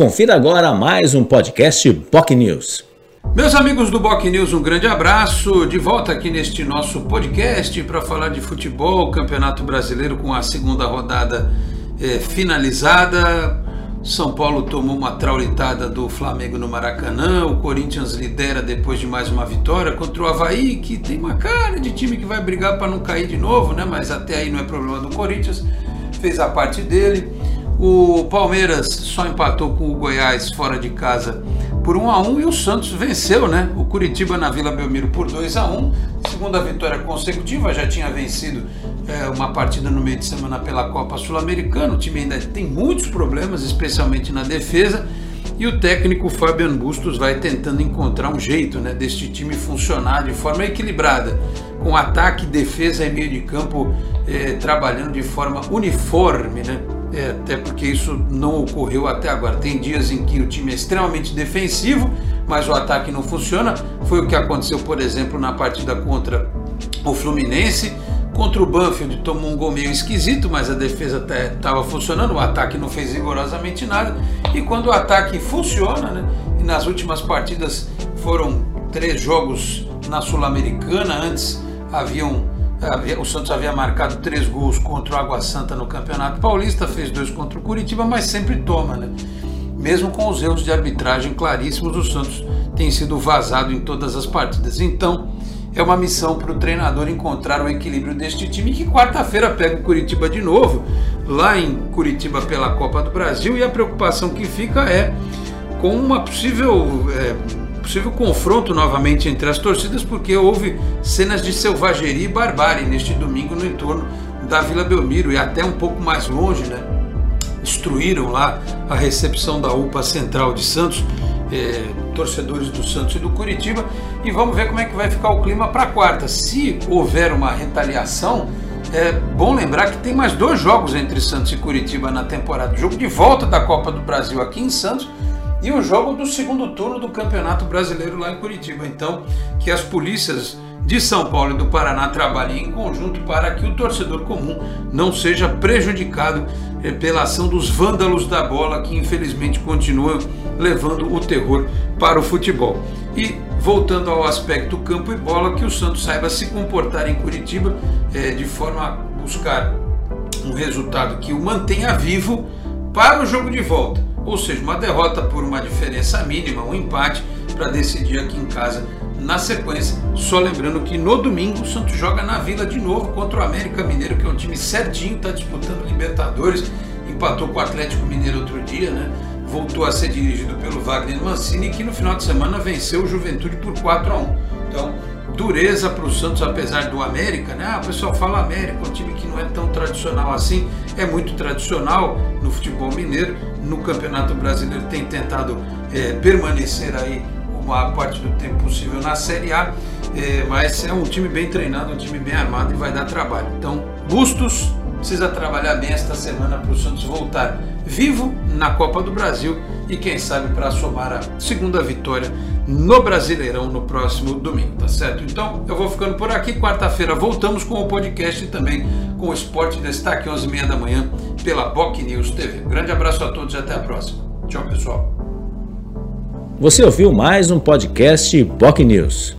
Confira agora mais um podcast POC News. Meus amigos do Boc News, um grande abraço. De volta aqui neste nosso podcast para falar de futebol, Campeonato Brasileiro com a segunda rodada eh, finalizada. São Paulo tomou uma traulitada do Flamengo no Maracanã. O Corinthians lidera depois de mais uma vitória contra o Havaí, que tem uma cara de time que vai brigar para não cair de novo, né? Mas até aí não é problema do Corinthians. Fez a parte dele. O Palmeiras só empatou com o Goiás fora de casa por 1 a 1 e o Santos venceu, né? O Curitiba na Vila Belmiro por 2 a 1, segunda vitória consecutiva, já tinha vencido é, uma partida no meio de semana pela Copa Sul-Americana. O time ainda tem muitos problemas, especialmente na defesa. E o técnico Fabian Bustos vai tentando encontrar um jeito né, deste time funcionar de forma equilibrada, com ataque, defesa e meio de campo é, trabalhando de forma uniforme, né? É, até porque isso não ocorreu até agora. Tem dias em que o time é extremamente defensivo, mas o ataque não funciona. Foi o que aconteceu, por exemplo, na partida contra o Fluminense. Contra o Banfield tomou um gol meio esquisito, mas a defesa estava funcionando, o ataque não fez rigorosamente nada. E quando o ataque funciona, né, e nas últimas partidas foram três jogos na Sul-Americana, antes haviam o Santos havia marcado três gols contra o Água Santa no Campeonato Paulista, fez dois contra o Curitiba, mas sempre toma, né? Mesmo com os erros de arbitragem claríssimos, o Santos tem sido vazado em todas as partidas. Então, é uma missão para o treinador encontrar o equilíbrio deste time que quarta-feira pega o Curitiba de novo, lá em Curitiba pela Copa do Brasil, e a preocupação que fica é com uma possível é, possível confronto novamente entre as torcidas, porque houve cenas de selvageria e barbárie neste domingo no entorno da Vila Belmiro e até um pouco mais longe, né? Destruíram lá a recepção da UPA Central de Santos, eh, torcedores do Santos e do Curitiba, e vamos ver como é que vai ficar o clima para quarta. Se houver uma retaliação, é bom lembrar que tem mais dois jogos entre Santos e Curitiba na temporada. Jogo de volta da Copa do Brasil aqui em Santos e o jogo do segundo turno do Campeonato Brasileiro lá em Curitiba. Então, que as polícias de São Paulo e do Paraná trabalhem em conjunto para que o torcedor comum não seja prejudicado eh, pela ação dos vândalos da bola que infelizmente continuam levando o terror para o futebol. E voltando ao aspecto campo e bola, que o Santos saiba se comportar em Curitiba eh, de forma a buscar um resultado que o mantenha vivo para o jogo de volta ou seja, uma derrota por uma diferença mínima, um empate para decidir aqui em casa na sequência. Só lembrando que no domingo o Santos joga na Vila de novo contra o América Mineiro, que é um time certinho, está disputando Libertadores, empatou com o Atlético Mineiro outro dia, né? Voltou a ser dirigido pelo Wagner Mancini, que no final de semana venceu o Juventude por 4 a 1. Então, dureza para o Santos, apesar do América, né? Ah, o pessoal fala América, um time que não é tão tradicional assim, é muito tradicional no futebol mineiro, no Campeonato Brasileiro tem tentado é, permanecer aí uma parte do tempo possível na Série A, é, mas é um time bem treinado, um time bem armado e vai dar trabalho. Então, Bustos precisa trabalhar bem esta semana para o Santos voltar vivo na Copa do Brasil e quem sabe para somar a segunda vitória no Brasileirão no próximo domingo, tá certo? Então eu vou ficando por aqui. Quarta-feira voltamos com o podcast e também com o Esporte Destaque 11h30 da manhã pela Boc News TV. grande abraço a todos e até a próxima. Tchau, pessoal. Você ouviu mais um podcast Boc News.